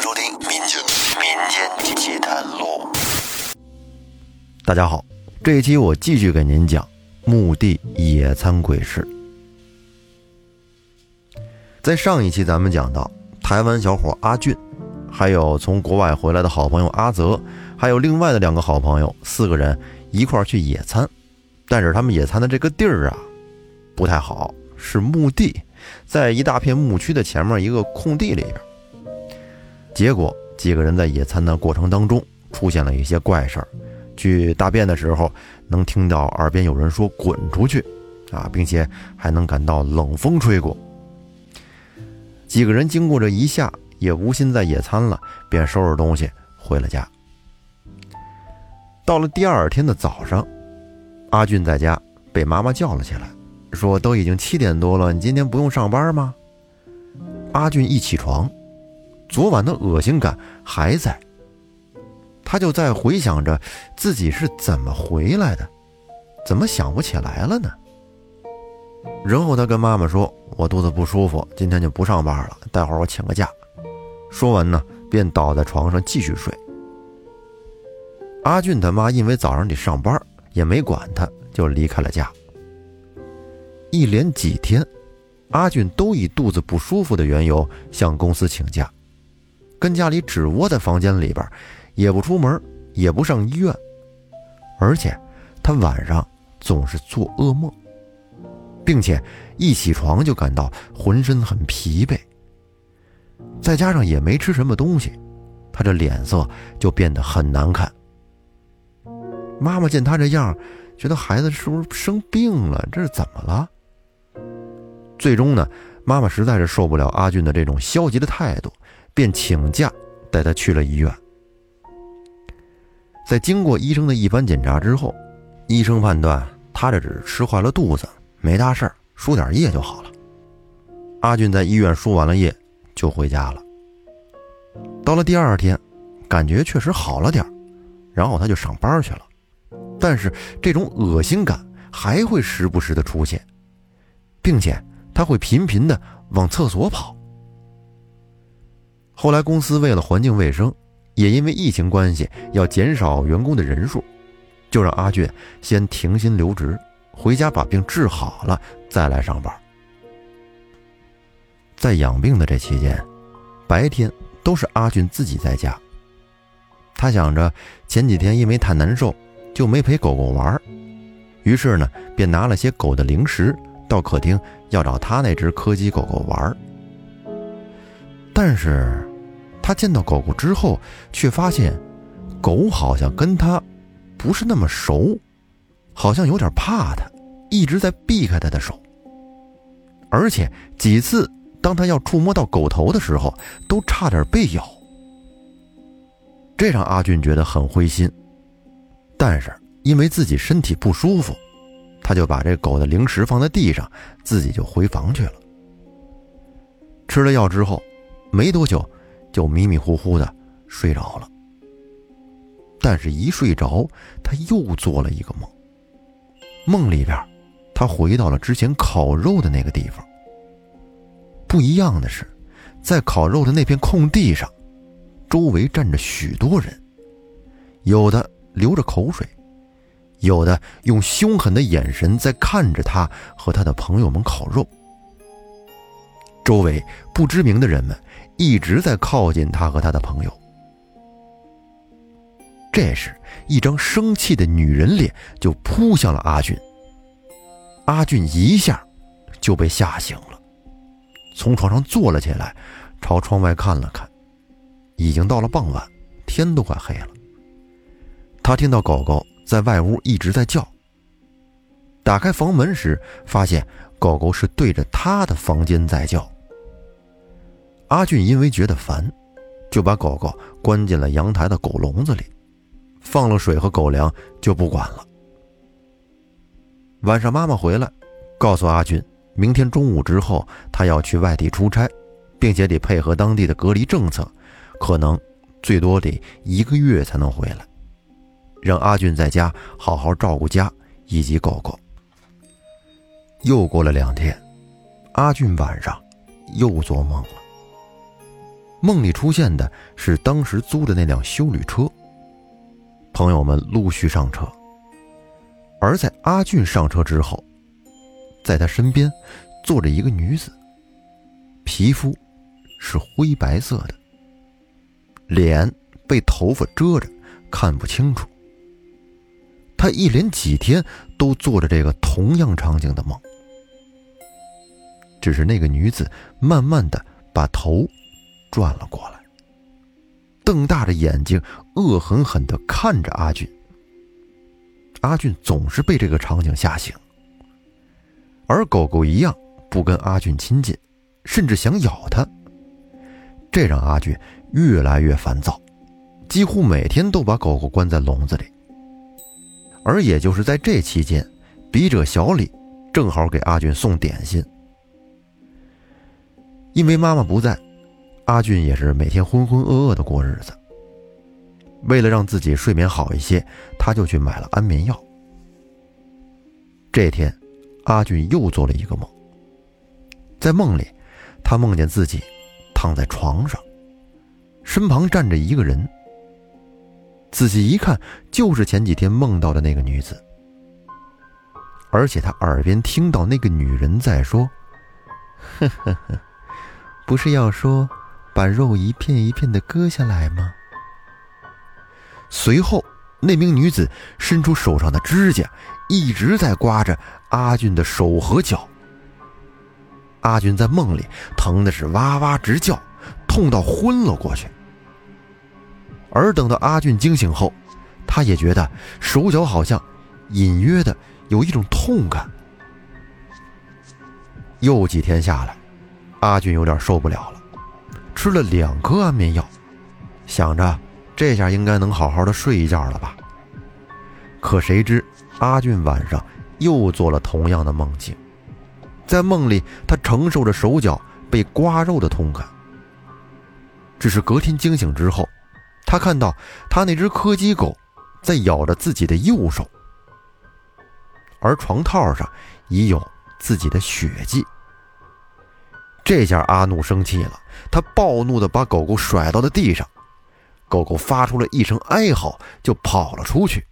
迎收听《民间民间奇谈录》。大家好，这一期我继续给您讲墓地野餐鬼事。在上一期咱们讲到，台湾小伙阿俊，还有从国外回来的好朋友阿泽，还有另外的两个好朋友，四个人一块儿去野餐。但是他们野餐的这个地儿啊，不太好，是墓地，在一大片牧区的前面一个空地里边。结果几个人在野餐的过程当中出现了一些怪事儿，去大便的时候能听到耳边有人说“滚出去”，啊，并且还能感到冷风吹过。几个人经过这一下，也无心再野餐了，便收拾东西回了家。到了第二天的早上，阿俊在家被妈妈叫了起来，说：“都已经七点多了，你今天不用上班吗？”阿俊一起床，昨晚的恶心感还在，他就在回想着自己是怎么回来的，怎么想不起来了呢？然后他跟妈妈说：“我肚子不舒服，今天就不上班了。待会儿我请个假。”说完呢，便倒在床上继续睡。阿俊他妈因为早上得上班，也没管他，就离开了家。一连几天，阿俊都以肚子不舒服的缘由向公司请假，跟家里只窝在房间里边，也不出门，也不上医院，而且他晚上总是做噩梦。并且一起床就感到浑身很疲惫，再加上也没吃什么东西，他这脸色就变得很难看。妈妈见他这样，觉得孩子是不是生病了？这是怎么了？最终呢，妈妈实在是受不了阿俊的这种消极的态度，便请假带他去了医院。在经过医生的一番检查之后，医生判断他这只是吃坏了肚子。没大事儿，输点液就好了。阿俊在医院输完了液，就回家了。到了第二天，感觉确实好了点然后他就上班去了。但是这种恶心感还会时不时的出现，并且他会频频的往厕所跑。后来公司为了环境卫生，也因为疫情关系要减少员工的人数，就让阿俊先停薪留职。回家把病治好了再来上班。在养病的这期间，白天都是阿俊自己在家。他想着前几天因为太难受，就没陪狗狗玩，于是呢，便拿了些狗的零食到客厅要找他那只柯基狗狗玩。但是，他见到狗狗之后，却发现狗好像跟他不是那么熟。好像有点怕他，一直在避开他的手。而且几次，当他要触摸到狗头的时候，都差点被咬。这让阿俊觉得很灰心。但是因为自己身体不舒服，他就把这狗的零食放在地上，自己就回房去了。吃了药之后，没多久就迷迷糊糊的睡着了。但是，一睡着，他又做了一个梦。梦里边，他回到了之前烤肉的那个地方。不一样的是，在烤肉的那片空地上，周围站着许多人，有的流着口水，有的用凶狠的眼神在看着他和他的朋友们烤肉。周围不知名的人们一直在靠近他和他的朋友。这时，一张生气的女人脸就扑向了阿俊。阿俊一下就被吓醒了，从床上坐了起来，朝窗外看了看。已经到了傍晚，天都快黑了。他听到狗狗在外屋一直在叫。打开房门时，发现狗狗是对着他的房间在叫。阿俊因为觉得烦，就把狗狗关进了阳台的狗笼子里。放了水和狗粮就不管了。晚上妈妈回来，告诉阿俊，明天中午之后他要去外地出差，并且得配合当地的隔离政策，可能最多得一个月才能回来，让阿俊在家好好照顾家以及狗狗。又过了两天，阿俊晚上又做梦了。梦里出现的是当时租的那辆修旅车。朋友们陆续上车，而在阿俊上车之后，在他身边坐着一个女子，皮肤是灰白色的，脸被头发遮着，看不清楚。他一连几天都做着这个同样场景的梦，只是那个女子慢慢的把头转了过来。瞪大着眼睛，恶狠狠地看着阿俊。阿俊总是被这个场景吓醒，而狗狗一样不跟阿俊亲近，甚至想咬他。这让阿俊越来越烦躁，几乎每天都把狗狗关在笼子里。而也就是在这期间，笔者小李正好给阿俊送点心，因为妈妈不在。阿俊也是每天浑浑噩噩的过日子。为了让自己睡眠好一些，他就去买了安眠药。这天，阿俊又做了一个梦。在梦里，他梦见自己躺在床上，身旁站着一个人。仔细一看，就是前几天梦到的那个女子。而且他耳边听到那个女人在说：“ 呵呵呵，不是要说。”把肉一片一片的割下来吗？随后，那名女子伸出手上的指甲，一直在刮着阿俊的手和脚。阿俊在梦里疼的是哇哇直叫，痛到昏了过去。而等到阿俊惊醒后，他也觉得手脚好像隐约的有一种痛感。又几天下来，阿俊有点受不了了。吃了两颗安眠药，想着这下应该能好好的睡一觉了吧。可谁知阿俊晚上又做了同样的梦境，在梦里他承受着手脚被刮肉的痛感。只是隔天惊醒之后，他看到他那只柯基狗在咬着自己的右手，而床套上已有自己的血迹。这下阿怒生气了，他暴怒的把狗狗甩到了地上，狗狗发出了一声哀嚎，就跑了出去。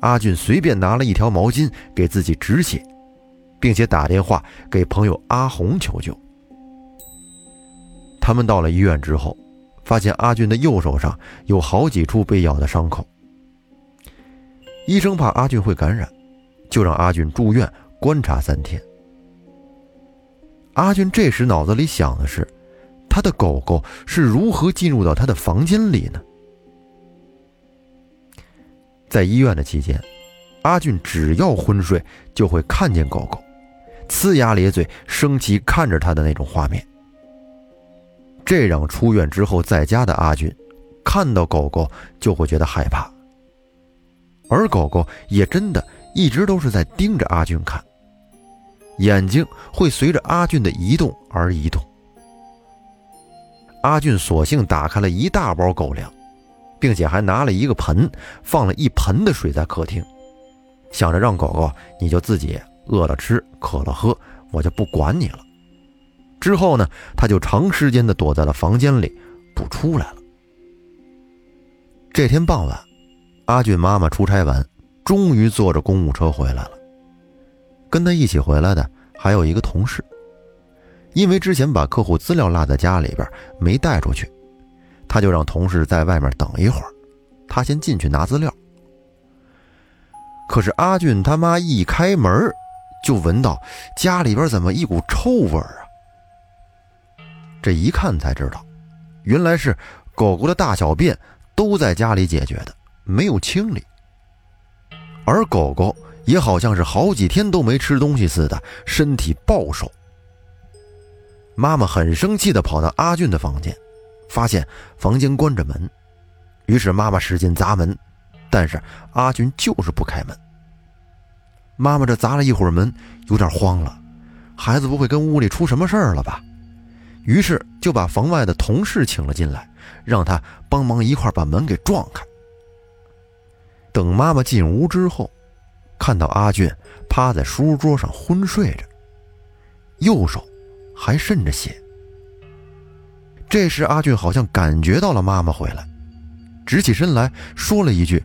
阿俊随便拿了一条毛巾给自己止血，并且打电话给朋友阿红求救。他们到了医院之后，发现阿俊的右手上有好几处被咬的伤口。医生怕阿俊会感染，就让阿俊住院观察三天。阿俊这时脑子里想的是，他的狗狗是如何进入到他的房间里呢？在医院的期间，阿俊只要昏睡，就会看见狗狗，呲牙咧嘴、生气看着他的那种画面。这让出院之后在家的阿俊，看到狗狗就会觉得害怕，而狗狗也真的一直都是在盯着阿俊看。眼睛会随着阿俊的移动而移动。阿俊索性打开了一大包狗粮，并且还拿了一个盆，放了一盆的水在客厅，想着让狗狗你就自己饿了吃，渴了喝，我就不管你了。之后呢，他就长时间的躲在了房间里，不出来了。这天傍晚，阿俊妈妈出差完，终于坐着公务车回来了。跟他一起回来的还有一个同事，因为之前把客户资料落在家里边没带出去，他就让同事在外面等一会儿，他先进去拿资料。可是阿俊他妈一开门，就闻到家里边怎么一股臭味啊！这一看才知道，原来是狗狗的大小便都在家里解决的，没有清理，而狗狗。也好像是好几天都没吃东西似的，身体暴瘦。妈妈很生气的跑到阿俊的房间，发现房间关着门，于是妈妈使劲砸门，但是阿俊就是不开门。妈妈这砸了一会儿门，有点慌了，孩子不会跟屋里出什么事儿了吧？于是就把房外的同事请了进来，让他帮忙一块把门给撞开。等妈妈进屋之后。看到阿俊趴在书桌上昏睡着，右手还渗着血。这时，阿俊好像感觉到了妈妈回来，直起身来说了一句：“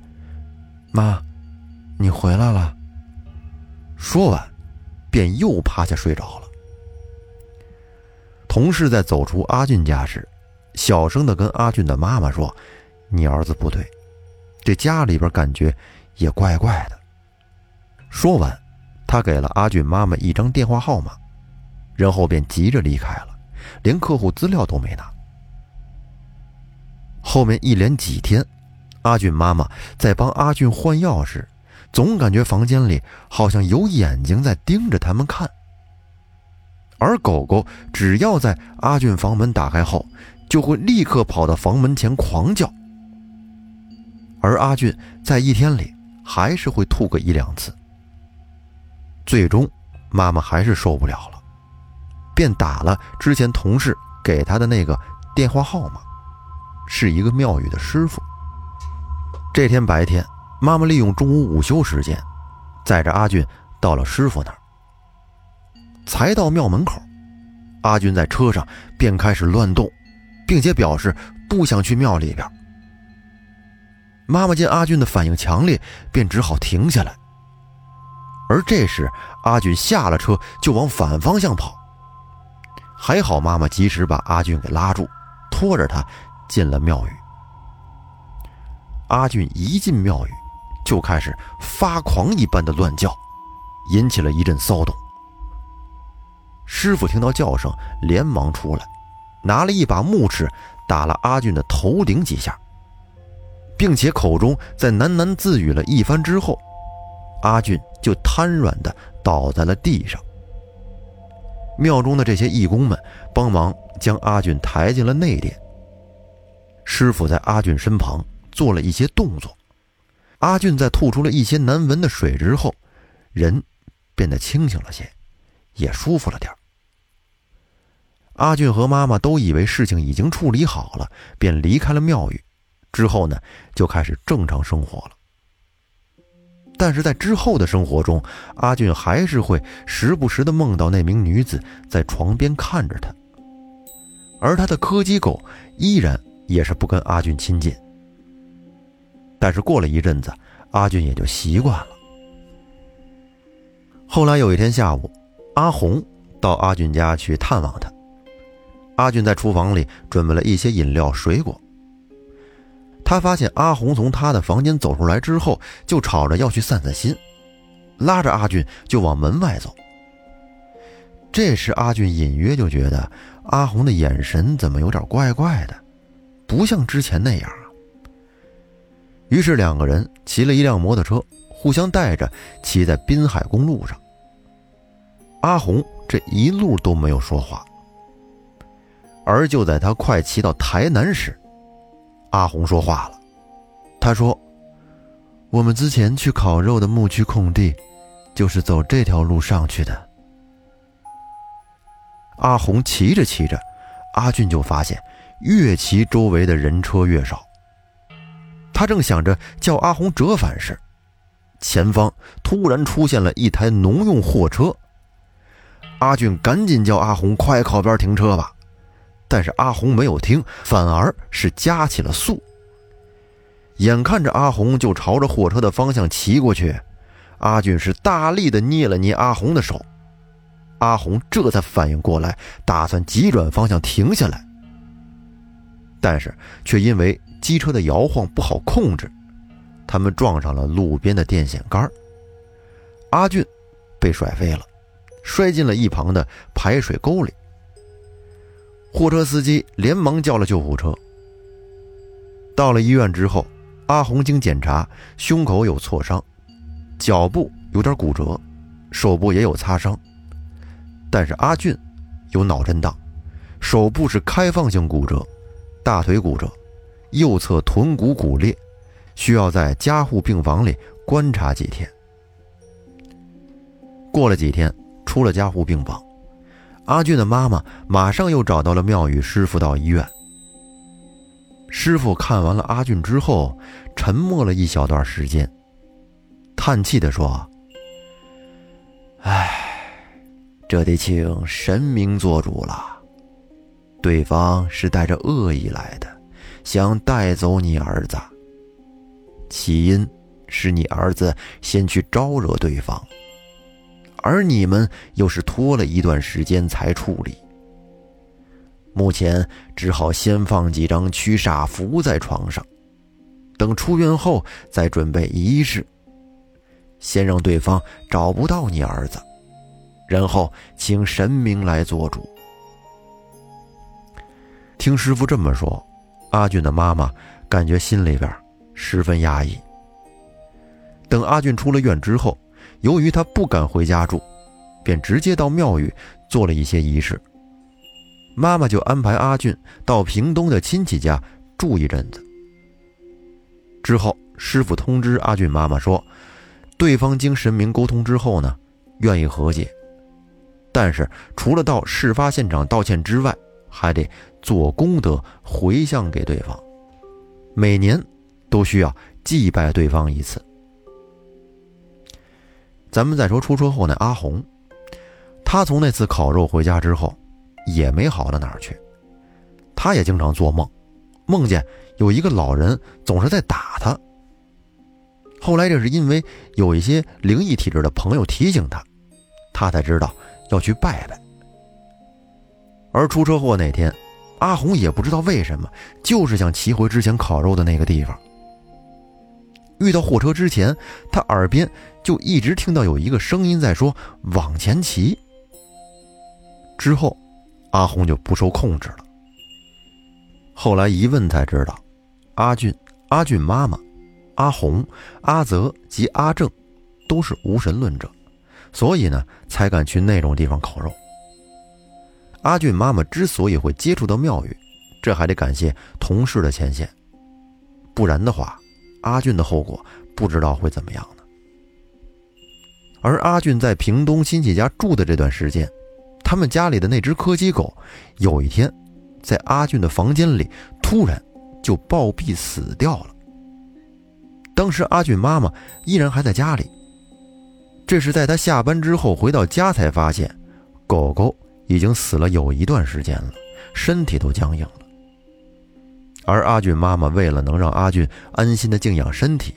妈，你回来了。”说完，便又趴下睡着了。同事在走出阿俊家时，小声的跟阿俊的妈妈说：“你儿子不对，这家里边感觉也怪怪的。”说完，他给了阿俊妈妈一张电话号码，然后便急着离开了，连客户资料都没拿。后面一连几天，阿俊妈妈在帮阿俊换药时，总感觉房间里好像有眼睛在盯着他们看。而狗狗只要在阿俊房门打开后，就会立刻跑到房门前狂叫。而阿俊在一天里还是会吐个一两次。最终，妈妈还是受不了了，便打了之前同事给她的那个电话号码。是一个庙宇的师傅。这天白天，妈妈利用中午午休时间，载着阿俊到了师傅那儿。才到庙门口，阿俊在车上便开始乱动，并且表示不想去庙里边。妈妈见阿俊的反应强烈，便只好停下来。而这时，阿俊下了车就往反方向跑。还好妈妈及时把阿俊给拉住，拖着他。进了庙宇，阿俊一进庙宇，就开始发狂一般的乱叫，引起了一阵骚动。师傅听到叫声，连忙出来，拿了一把木尺打了阿俊的头顶几下，并且口中在喃喃自语了一番之后，阿俊就瘫软的倒在了地上。庙中的这些义工们帮忙将阿俊抬进了内殿。师傅在阿俊身旁做了一些动作，阿俊在吐出了一些难闻的水之后，人变得清醒了些，也舒服了点阿俊和妈妈都以为事情已经处理好了，便离开了庙宇。之后呢，就开始正常生活了。但是在之后的生活中，阿俊还是会时不时的梦到那名女子在床边看着他，而他的柯基狗依然。也是不跟阿俊亲近，但是过了一阵子，阿俊也就习惯了。后来有一天下午，阿红到阿俊家去探望他，阿俊在厨房里准备了一些饮料、水果。他发现阿红从他的房间走出来之后，就吵着要去散散心，拉着阿俊就往门外走。这时，阿俊隐约就觉得阿红的眼神怎么有点怪怪的。不像之前那样啊。于是两个人骑了一辆摩托车，互相带着骑在滨海公路上。阿红这一路都没有说话，而就在他快骑到台南时，阿红说话了。他说：“我们之前去烤肉的牧区空地，就是走这条路上去的。”阿红骑着骑着，阿俊就发现。越骑周围的人车越少。他正想着叫阿红折返时，前方突然出现了一台农用货车。阿俊赶紧叫阿红快靠边停车吧，但是阿红没有听，反而是加起了速。眼看着阿红就朝着货车的方向骑过去，阿俊是大力的捏了捏阿红的手，阿红这才反应过来，打算急转方向停下来。但是却因为机车的摇晃不好控制，他们撞上了路边的电线杆阿俊被甩飞了，摔进了一旁的排水沟里。货车司机连忙叫了救护车。到了医院之后，阿红经检查，胸口有挫伤，脚部有点骨折，手部也有擦伤，但是阿俊有脑震荡，手部是开放性骨折。大腿骨折，右侧臀骨骨裂，需要在加护病房里观察几天。过了几天，出了加护病房，阿俊的妈妈马上又找到了庙宇师傅到医院。师傅看完了阿俊之后，沉默了一小段时间，叹气的说：“唉，这得请神明做主了。”对方是带着恶意来的，想带走你儿子。起因是你儿子先去招惹对方，而你们又是拖了一段时间才处理。目前只好先放几张驱煞符在床上，等出院后再准备仪式。先让对方找不到你儿子，然后请神明来做主。听师傅这么说，阿俊的妈妈感觉心里边十分压抑。等阿俊出了院之后，由于他不敢回家住，便直接到庙宇做了一些仪式。妈妈就安排阿俊到屏东的亲戚家住一阵子。之后，师傅通知阿俊妈妈说。对方经神明沟通之后呢，愿意和解，但是除了到事发现场道歉之外，还得做功德回向给对方，每年都需要祭拜对方一次。咱们再说出车祸那阿红，他从那次烤肉回家之后，也没好到哪儿去，他也经常做梦，梦见有一个老人总是在打他。后来，这是因为有一些灵异体质的朋友提醒他，他才知道要去拜拜。而出车祸那天，阿红也不知道为什么，就是想骑回之前烤肉的那个地方。遇到货车之前，他耳边就一直听到有一个声音在说“往前骑”。之后，阿红就不受控制了。后来一问才知道，阿俊，阿俊妈妈。阿红、阿泽及阿正都是无神论者，所以呢才敢去那种地方烤肉。阿俊妈妈之所以会接触到庙宇，这还得感谢同事的牵线，不然的话，阿俊的后果不知道会怎么样呢。而阿俊在屏东亲戚家住的这段时间，他们家里的那只柯基狗，有一天在阿俊的房间里突然就暴毙死掉了。当时阿俊妈妈依然还在家里，这是在他下班之后回到家才发现，狗狗已经死了有一段时间了，身体都僵硬了。而阿俊妈妈为了能让阿俊安心的静养身体，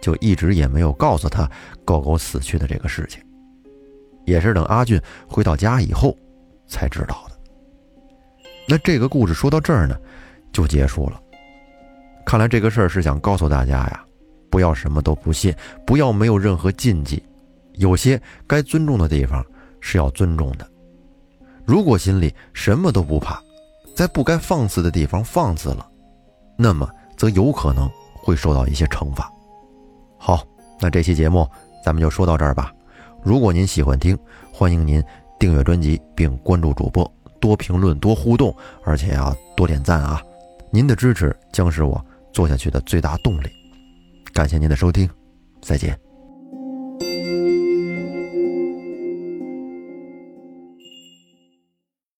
就一直也没有告诉他狗狗死去的这个事情，也是等阿俊回到家以后才知道的。那这个故事说到这儿呢，就结束了。看来这个事儿是想告诉大家呀。不要什么都不信，不要没有任何禁忌，有些该尊重的地方是要尊重的。如果心里什么都不怕，在不该放肆的地方放肆了，那么则有可能会受到一些惩罚。好，那这期节目咱们就说到这儿吧。如果您喜欢听，欢迎您订阅专辑并关注主播，多评论多互动，而且要多点赞啊！您的支持将是我做下去的最大动力。感谢您的收听，再见。